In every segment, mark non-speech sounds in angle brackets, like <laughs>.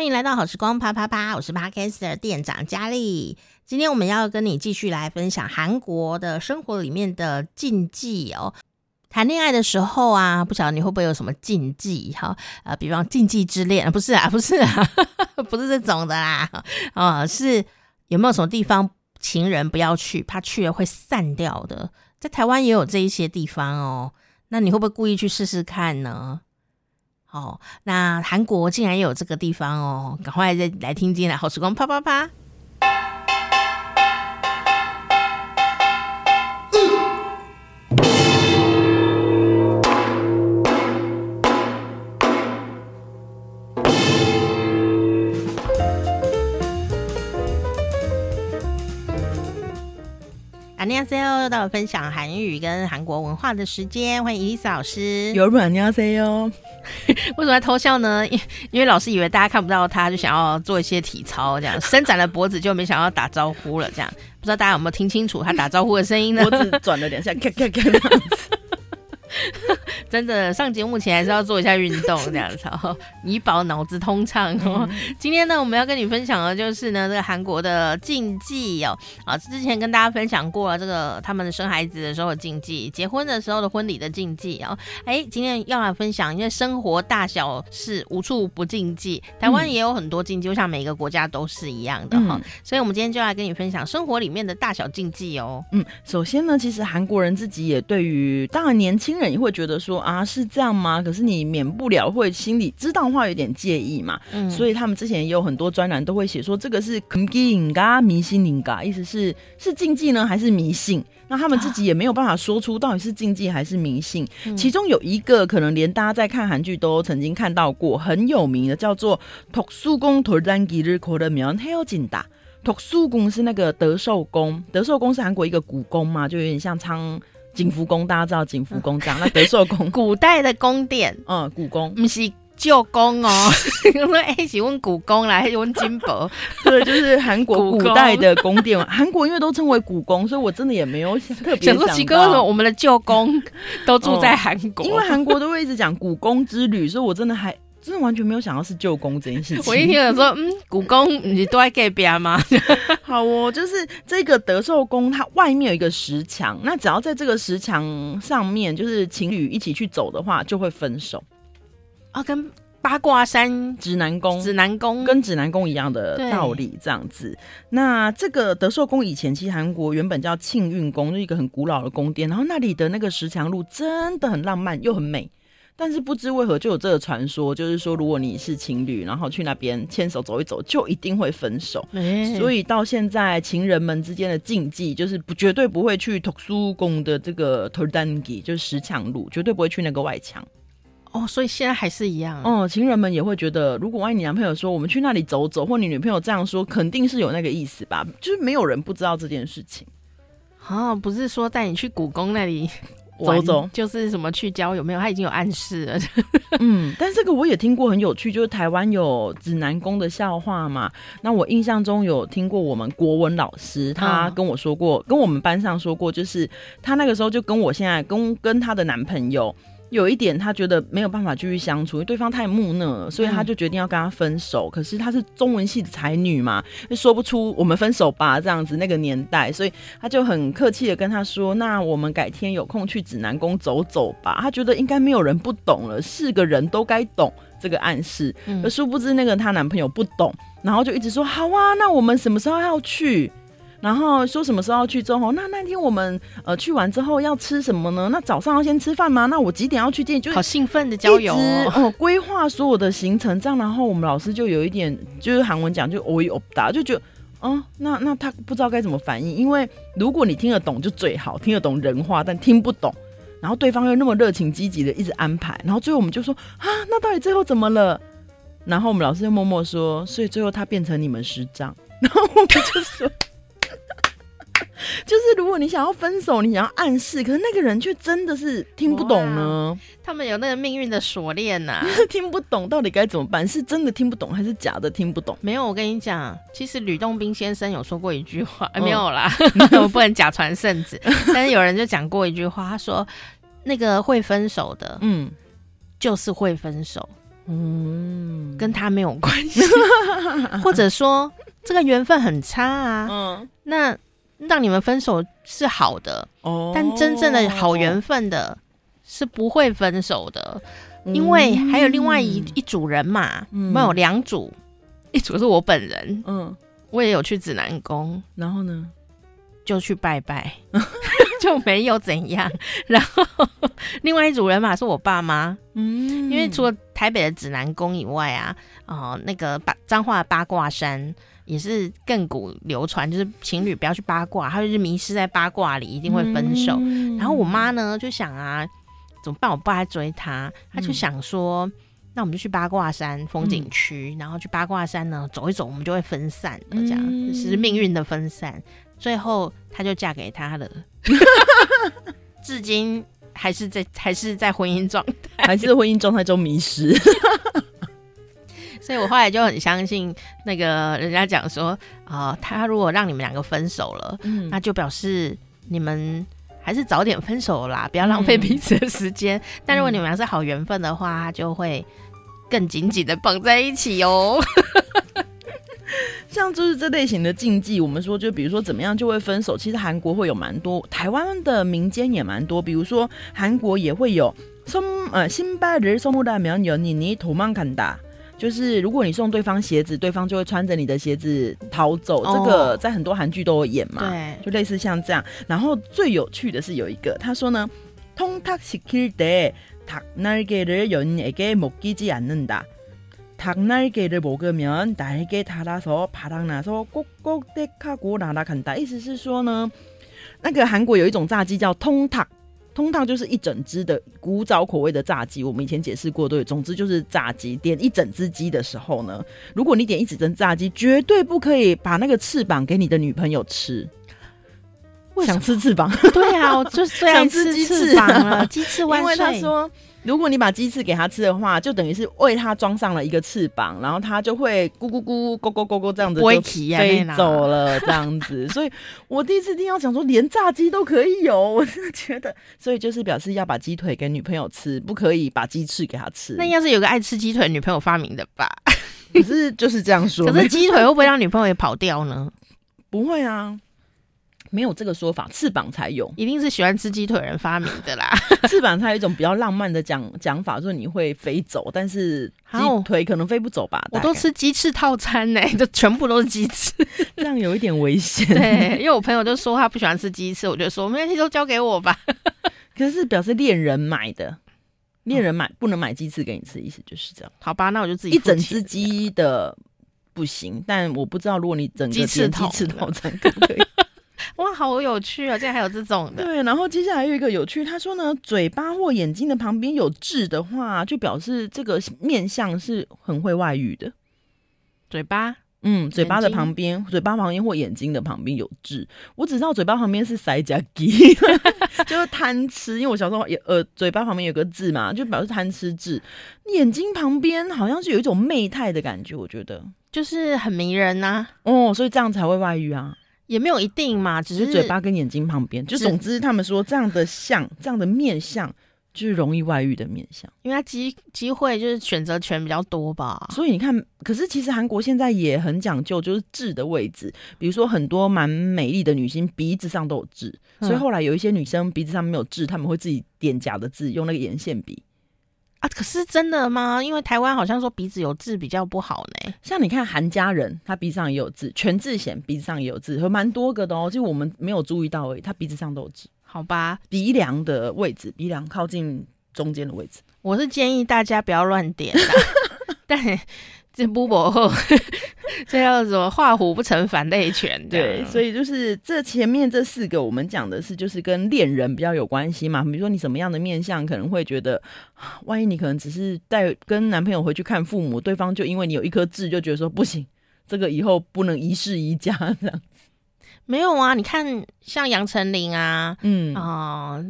欢迎来到好时光啪啪啪，我是 Podcaster 店长佳丽。今天我们要跟你继续来分享韩国的生活里面的禁忌哦。谈恋爱的时候啊，不晓得你会不会有什么禁忌哈？呃，比方禁忌之恋，不是啊，<laughs> 不是啊，<laughs> 不是这种的啦。啊，是有没有什么地方情人不要去，怕去了会散掉的？在台湾也有这一些地方哦。那你会不会故意去试试看呢？哦，那韩国竟然有这个地方哦！赶快再来听进来好时光啪啪啪。又到了分享韩语跟韩国文化的时间，欢迎伊丽老师。有软尿塞哟，<laughs> 为什么偷笑呢？因因为老师以为大家看不到他，就想要做一些体操，这样 <laughs> 伸展了脖子，就没想要打招呼了。这样不知道大家有没有听清楚他打招呼的声音呢？<laughs> 脖子转了两下，咔咔咔。真的上节目前还是要做一下运动，这样子哦，以保脑子通畅哦。今天呢，我们要跟你分享的就是呢，这个韩国的禁忌哦。啊，之前跟大家分享过了这个他们生孩子的时候的禁忌，结婚的时候的婚礼的禁忌哦。哎，今天要来分享，因为生活大小事无处不禁忌，台湾也有很多禁忌，就像每个国家都是一样的哈。嗯、所以，我们今天就来跟你分享生活里面的大小禁忌哦。嗯，首先呢，其实韩国人自己也对于，当然年轻人也会觉得说。啊，是这样吗？可是你免不了会心里知道的话有点介意嘛，嗯，所以他们之前也有很多专栏都会写说这个是禁忌嘎迷信嘎，意思是是禁忌呢还是迷信？那他们自己也没有办法说出到底是禁忌还是迷信。啊、其中有一个可能连大家在看韩剧都曾经看到过很有名的，叫做독수공돌다기를걸으면헤어진다。독수공是那个德寿宫，德寿宫是韩国一个古宫嘛，就有点像仓。 景福宫，大家知道景福宫这样，那德寿宫 <laughs> 古代的宫殿，嗯，古宫不是旧宫哦。<laughs> 我说哎，喜欢古宫来，喜欢金箔，对，就是韩国 <laughs> 古代的宫殿。韩国因为都称为古宫，所以我真的也没有特别想说奇怪，为什么我们的旧宫都住在韩国？因为韩国都会一直讲古宫之旅，所以我真的还。真的完全没有想到是旧宫这件事情。我一听有说，嗯，古宫你都在隔壁吗？好哦，就是这个德寿宫，它外面有一个石墙，那只要在这个石墙上面，就是情侣一起去走的话，就会分手。啊，跟八卦山指南宫、指南宫跟指南宫一样的道理，这样子。那这个德寿宫以前其实韩国原本叫庆运宫，就是一个很古老的宫殿，然后那里的那个石墙路真的很浪漫又很美。但是不知为何就有这个传说就是说如果你是情侣然后去那边牵手走一走就一定会分手。所以到现在情人们之间的禁忌就是不绝对不会去图书宫的这个就是石墙路绝对不会去那个外墙。哦所以现在还是一样。哦情人们也会觉得如果万一你男朋友说我们去那里走走或你女朋友这样说肯定是有那个意思吧就是没有人不知道这件事情。哦不是说带你去故宫那里走走就是什么去交有没有？他已经有暗示了。嗯，但这个我也听过，很有趣，就是台湾有指南宫的笑话嘛。那我印象中有听过我们国文老师，他跟我说过，哦、跟我们班上说过，就是他那个时候就跟我现在跟跟他的男朋友。有一点，他觉得没有办法继续相处，因为对方太木讷了，所以他就决定要跟他分手。可是他是中文系的才女嘛，就说不出我们分手吧这样子。那个年代，所以他就很客气的跟他说：“那我们改天有空去指南宫走走吧。”他觉得应该没有人不懂了，是个人都该懂这个暗示。而殊不知那个她男朋友不懂，然后就一直说：“好啊，那我们什么时候要去？”然后说什么时候要去之后，那那天我们呃去完之后要吃什么呢？那早上要先吃饭吗？那我几点要去见？就好兴奋的交友哦，呃、规划所有的行程这样。然后我们老师就有一点就是韩文讲就哦一哦哒，就觉得嗯，那那他不知道该怎么反应，因为如果你听得懂就最好，听得懂人话，但听不懂，然后对方又那么热情积极的一直安排，然后最后我们就说啊，那到底最后怎么了？<laughs> 然后我们老师就默默说，所以最后他变成你们师长，然后我们就说。就是如果你想要分手，你想要暗示，可是那个人却真的是听不懂呢。他们有那个命运的锁链呐，<laughs> 听不懂到底该怎么办？是真的听不懂，还是假的听不懂？没有，我跟你讲，其实吕洞宾先生有说过一句话，欸、没有啦，<laughs> 我不能假传圣旨。但是有人就讲过一句话，他说那个会分手的，嗯，就是会分手。嗯，跟他没有关系，<laughs> 或者说这个缘分很差啊。嗯，那让你们分手是好的哦，但真正的好缘分的是不会分手的，嗯、因为还有另外一一组人嘛，没有两组，一组是我本人，嗯，我也有去指南宫，然后呢，就去拜拜。<laughs> 就没有怎样，然后另外一组人嘛是我爸妈，嗯，因为除了台北的指南宫以外啊，哦、呃，那个八彰化的八卦山也是亘古流传，就是情侣不要去八卦，他就是迷失在八卦里，一定会分手。嗯、然后我妈呢就想啊，怎么办？我爸在追她，他就想说，嗯、那我们就去八卦山风景区，嗯、然后去八卦山呢走一走，我们就会分散的，这样、嗯、是命运的分散。最后，她就嫁给他了。<laughs> 至今还是在还是在婚姻状态，还是婚姻状态中迷失。<laughs> 所以我后来就很相信那个人家讲说啊、呃，他如果让你们两个分手了，嗯、那就表示你们还是早点分手啦，不要浪费彼此的时间。嗯、但如果你们俩是好缘分的话，他就会更紧紧的绑在一起哦。<laughs> 像就是这类型的禁忌，我们说就比如说怎么样就会分手。其实韩国会有蛮多，台湾的民间也蛮多。比如说韩国也会有送呃新拜日送木大苗有你你土曼坎达，就是如果你送对方鞋子，对方就会穿着你的鞋子逃走。哦、这个在很多韩剧都有演嘛，对，就类似像这样。然后最有趣的是有一个，他说呢，통탁시킬때닭날개를연인에게먹이지않는다 닭날개를먹으면날개달아서바닥나서꼭꼭대하고날아간다。意思是说呢，那个韩国有一种炸鸡叫通닭， 通常就是一整只的古早口味的炸鸡。我们以前解释过，对，总之就是炸鸡。点一整只鸡的时候呢，如果你点一整只炸鸡，绝对不可以把那个翅膀给你的女朋友吃。想吃翅膀？对啊，我就最爱吃鸡翅膀了，鸡翅万岁。<laughs> 因为他说。如果你把鸡翅给它吃的话，就等于是为它装上了一个翅膀，然后它就会咕咕咕咕咕咕咕这样子就飞走了，这样子。<laughs> 所以我第一次听到讲说连炸鸡都可以有，我真的觉得，所以就是表示要把鸡腿给女朋友吃，不可以把鸡翅给他吃。那要是有个爱吃鸡腿的女朋友发明的吧？可是就是这样说。可是鸡腿会不会让女朋友也跑掉呢？<laughs> 不会啊。没有这个说法，翅膀才有，一定是喜欢吃鸡腿人发明的啦。<laughs> 翅膀它有一种比较浪漫的讲讲法，说你会飞走，但是鸡腿可能飞不走吧？我都吃鸡翅套餐呢，<laughs> 就全部都是鸡翅，<laughs> 这样有一点危险。对，因为我朋友就说他不喜欢吃鸡翅，我就说没关系，都交给我吧。可是表示恋人买的，恋人买、嗯、不能买鸡翅给你吃，意思就是这样。好吧，那我就自己一整只鸡的不行，但我不知道如果你整个鸡翅鸡翅套餐可不可以。哇，好有趣啊！竟然还有这种的。对，然后接下来有一个有趣，他说呢，嘴巴或眼睛的旁边有痣的话，就表示这个面相是很会外遇的。嘴巴，嗯，嘴巴的旁边，嘴巴旁边或眼睛的旁边有痣。我只知道嘴巴旁边是塞加基，<laughs> 就是贪吃。因为我小时候也呃，嘴巴旁边有个痣嘛，就表示贪吃痣。眼睛旁边好像是有一种媚态的感觉，我觉得就是很迷人呐、啊。哦，所以这样才会外遇啊。也没有一定嘛，只是，嘴巴跟眼睛旁边，就总之他们说这样的像，这样的面相就是容易外遇的面相，因为他机机会就是选择权比较多吧。所以你看，可是其实韩国现在也很讲究，就是痣的位置，比如说很多蛮美丽的女星鼻子上都有痣，嗯、所以后来有一些女生鼻子上没有痣，他们会自己点假的痣，用那个眼线笔。啊，可是真的吗？因为台湾好像说鼻子有痣比较不好呢。像你看韩家人，他鼻子上也有痣；全智贤鼻子上也有痣，和蛮多个的哦。就我们没有注意到而已，他鼻子上都有痣。好吧，鼻梁的位置，鼻梁靠近中间的位置。我是建议大家不要乱点的，<laughs> 但。这不薄后，<laughs> 这叫什么画虎不成反类犬？对，所以就是这前面这四个，我们讲的是就是跟恋人比较有关系嘛。比如说你什么样的面相，可能会觉得，万一你可能只是带跟男朋友回去看父母，对方就因为你有一颗痣，就觉得说不行，这个以后不能一世一家 <laughs> 这样。没有啊，你看像杨丞琳啊，嗯啊。呃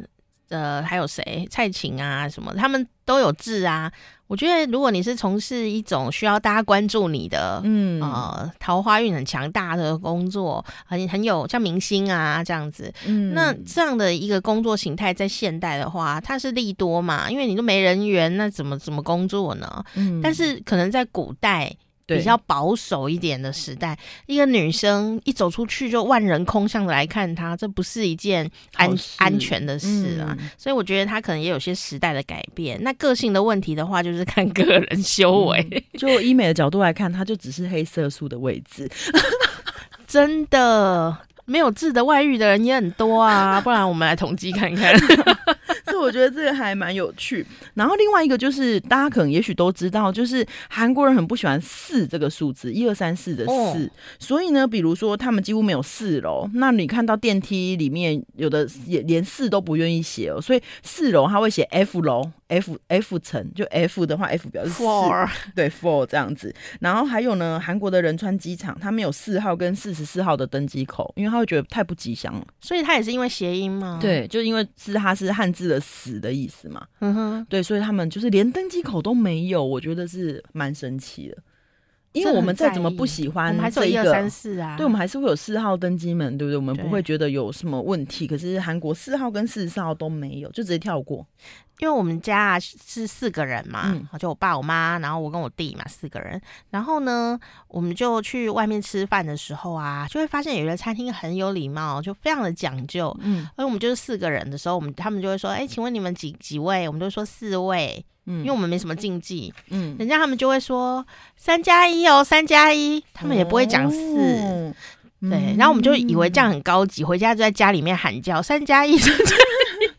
呃，还有谁？蔡琴啊，什么，他们都有志啊。我觉得，如果你是从事一种需要大家关注你的，嗯，呃，桃花运很强大的工作，很很有像明星啊这样子，嗯，那这样的一个工作形态，在现代的话，它是利多嘛？因为你都没人缘，那怎么怎么工作呢？嗯，但是可能在古代。比较保守一点的时代，一个女生一走出去就万人空巷的来看她，这不是一件安安全的事啊。嗯、所以我觉得她可能也有些时代的改变。那个性的问题的话，就是看个人 <laughs> 修为。嗯、就医美的角度来看，它就只是黑色素的位置，<laughs> 真的。没有痣的外遇的人也很多啊，<laughs> 不然我们来统计看看。<laughs> 所以我觉得这个还蛮有趣。然后另外一个就是，大家可能也许都知道，就是韩国人很不喜欢四这个数字，一二三四的四。哦、所以呢，比如说他们几乎没有四楼。那你看到电梯里面有的也连四都不愿意写哦，所以四楼他会写 F 楼。F F 层就 F 的话，F 表示四，Four. 对 four 这样子。然后还有呢，韩国的仁川机场，它没有四号跟四十四号的登机口，因为他会觉得太不吉祥了。所以它也是因为谐音嘛？对，就因为是它是汉字的死的意思嘛。嗯哼，对，所以他们就是连登机口都没有，我觉得是蛮神奇的。因为我们再怎么不喜欢这一个，对，我们还是会有四号登机门，对不对？我们不会觉得有什么问题。可是韩国四号跟四十四号都没有，就直接跳过。因为我们家是四个人嘛，嗯、就我爸、我妈，然后我跟我弟嘛，四个人。然后呢，我们就去外面吃饭的时候啊，就会发现有的餐厅很有礼貌，就非常的讲究。嗯，因为我们就是四个人的时候，我们他们就会说：“哎，请问你们几几位？”我们就说四位。嗯，因为我们没什么禁忌，嗯，人家他们就会说三加一哦，三加一，他们也不会讲四，哦、对，然后我们就以为这样很高级，回家就在家里面喊叫三加一，三加一，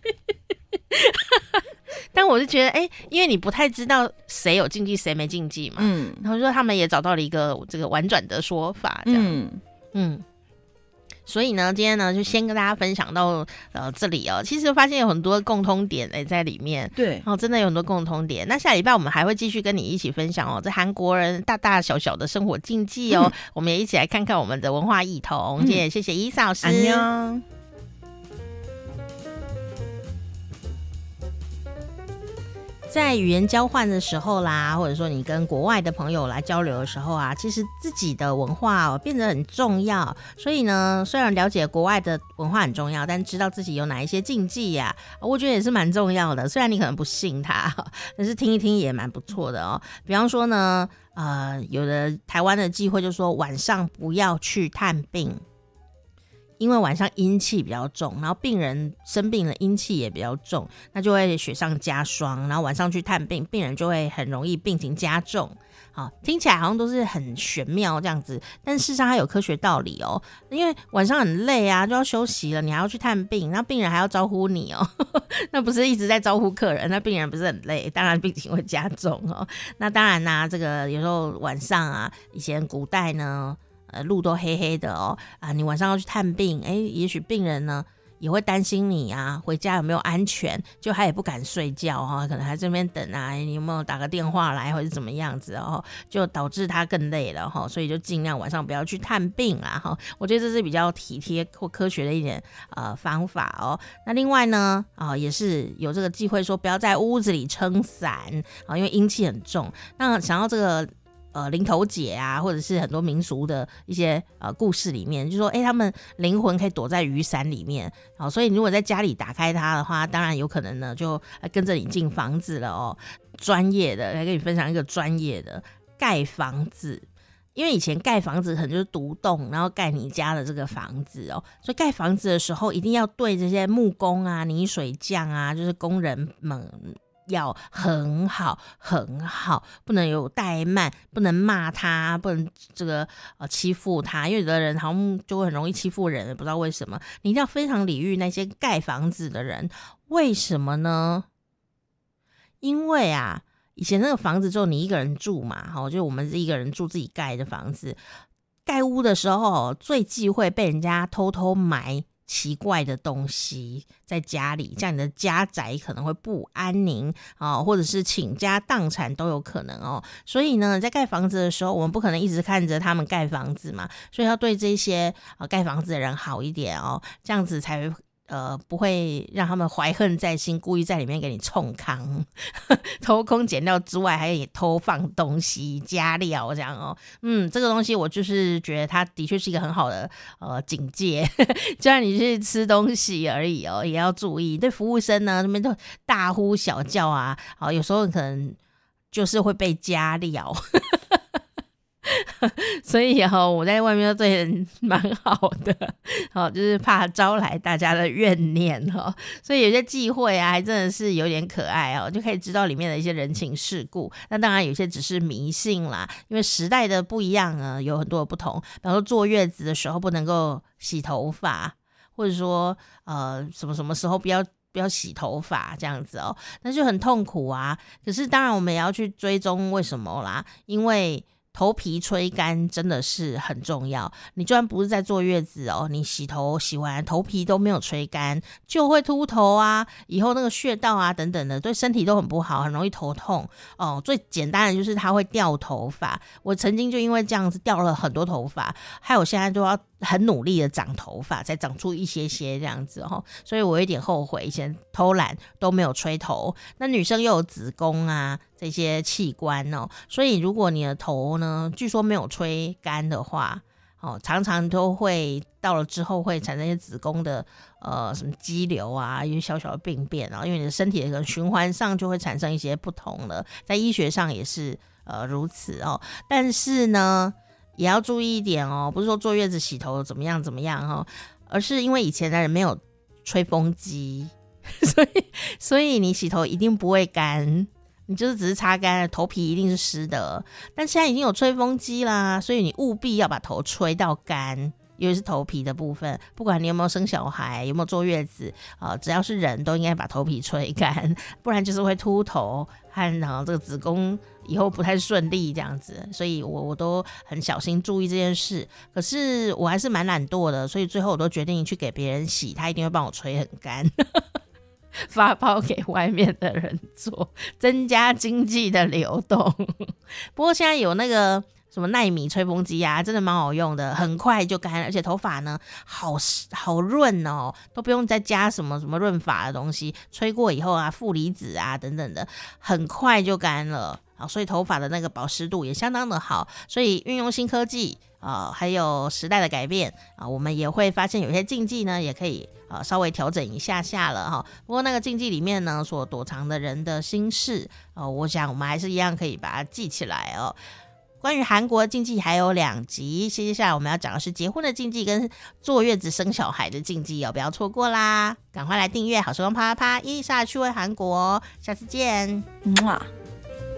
<laughs> 但我就觉得，哎、欸，因为你不太知道谁有禁忌，谁没禁忌嘛，嗯，然后说他们也找到了一个这个婉转的说法，这样，嗯。嗯所以呢，今天呢就先跟大家分享到呃这里哦。其实发现有很多共通点诶在里面，对，然后真的有很多共通点。那下礼拜我们还会继续跟你一起分享哦，这韩国人大大小小的生活禁忌哦，嗯、<laughs> 我们也一起来看看我们的文化异同。今天也谢谢伊萨老师。在语言交换的时候啦，或者说你跟国外的朋友来交流的时候啊，其实自己的文化哦变得很重要。所以呢，虽然了解国外的文化很重要，但知道自己有哪一些禁忌呀，我觉得也是蛮重要的。虽然你可能不信他，但是听一听也蛮不错的哦。比方说呢，呃，有的台湾的忌讳就是说晚上不要去探病。因为晚上阴气比较重，然后病人生病了，阴气也比较重，那就会雪上加霜。然后晚上去探病，病人就会很容易病情加重。好，听起来好像都是很玄妙这样子，但事实上它有科学道理哦。因为晚上很累啊，就要休息了，你还要去探病，那病人还要招呼你哦，<laughs> 那不是一直在招呼客人，那病人不是很累，当然病情会加重哦。那当然啦、啊，这个有时候晚上啊，以前古代呢。呃，路都黑黑的哦，啊，你晚上要去探病，诶，也许病人呢也会担心你啊，回家有没有安全，就他也不敢睡觉哈、可能还这边等啊，你有没有打个电话来或者怎么样子哦，就导致他更累了哈、所以就尽量晚上不要去探病啊哈、我觉得这是比较体贴或科学的一点呃方法哦。那另外呢，啊、也是有这个机会说不要在屋子里撑伞啊，因为阴气很重。那想要这个。呃，林头姐啊，或者是很多民俗的一些呃故事里面，就说，哎、他们灵魂可以躲在雨伞里面，好，所以如果在家里打开它的话，当然有可能呢，就跟着你进房子了哦。专业的来跟你分享一个专业的盖房子，因为以前盖房子可能就是独栋，然后盖你家的这个房子哦，所以盖房子的时候一定要对这些木工啊、泥水匠啊，就是工人们。要很好很好，不能有怠慢，不能骂他，不能这个呃欺负他，因为有的人好像就会很容易欺负人，不知道为什么。你一定要非常礼遇那些盖房子的人，为什么呢？因为啊，以前那个房子只有你一个人住嘛，好，就我们是一个人住自己盖的房子，盖屋的时候最忌讳被人家偷偷埋。奇怪的东西在家里，这样你的家宅可能会不安宁啊、哦，或者是倾家荡产都有可能哦。所以呢，在盖房子的时候，我们不可能一直看着他们盖房子嘛，所以要对这些啊盖房子的人好一点哦，这样子才呃，不会让他们怀恨在心，故意在里面给你冲康，<laughs> 偷工减料之外，还有偷放东西、加料这样哦。嗯，这个东西我就是觉得它的确是一个很好的呃警戒，<laughs> 就让你去吃东西而已哦，也要注意。对服务生呢，那边都大呼小叫啊，好，有时候可能就是会被加料。<laughs> 所以哈，我在外面对人蛮好的，好，就是怕招来大家的怨念哈。<laughs> 所以有些忌讳啊，还真的是有点可爱哦，就可以知道里面的一些人情世故。那当然有些只是迷信啦，因为时代的不一样啊，有很多不同。比方说坐月子的时候不能够洗头发，或者说呃什么什么时候不要不要洗头发这样子哦，那就很痛苦啊。可是当然我们也要去追踪为什么啦，因为。头皮吹干真的是很重要。你就算不是在坐月子哦，你洗头洗完头皮都没有吹干，就会秃头啊。以后那个穴道啊等等的，对身体都很不好，很容易头痛哦。最简单的就是它会掉头发。我曾经就因为这样子掉了很多头发，还有现在都要很努力的长头发，才长出一些些这样子哦。所以我有点后悔，以前偷懒都没有吹头。那女生又有子宫啊。这些器官哦，所以如果你的头呢，据说没有吹干的话，哦，常常都会到了之后会产生一些子宫的呃什么肌瘤啊，一些小小的病变啊，因为你的身体的循环上就会产生一些不同的，在医学上也是呃如此哦。但是呢，也要注意一点哦，不是说坐月子洗头怎么样怎么样哦，而是因为以前的人没有吹风机，<laughs> 所以所以你洗头一定不会干。你就是只是擦干了，头皮一定是湿的。但现在已经有吹风机啦，所以你务必要把头吹到干，尤其是头皮的部分。不管你有没有生小孩，有没有坐月子啊、只要是人都应该把头皮吹干，不然就是会秃头和然后这个子宫以后不太顺利这样子。所以我我都很小心注意这件事。可是我还是蛮懒惰的，所以最后我都决定去给别人洗，他一定会帮我吹很干。<laughs> 发包给外面的人做，增加经济的流动。<laughs> 不过现在有那个什么奈米吹风机啊，真的蛮好用的，很快就干，而且头发呢好好润哦，都不用再加什么什么润发的东西，吹过以后啊，负离子啊等等的，很快就干了。啊，所以头发的那个保湿度也相当的好，所以运用新科技啊、还有时代的改变啊、我们也会发现有些禁忌呢，也可以啊、稍微调整一下下了哈。不过那个禁忌里面呢，所躲藏的人的心事哦、我想我们还是一样可以把它记起来哦。关于韩国的禁忌还有两集，接下来我们要讲的是结婚的禁忌跟坐月子生小孩的禁忌哦，不要错过啦！赶快来订阅好时光啪啪啪，伊丽莎趣味韩国，下次见，么。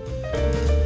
Música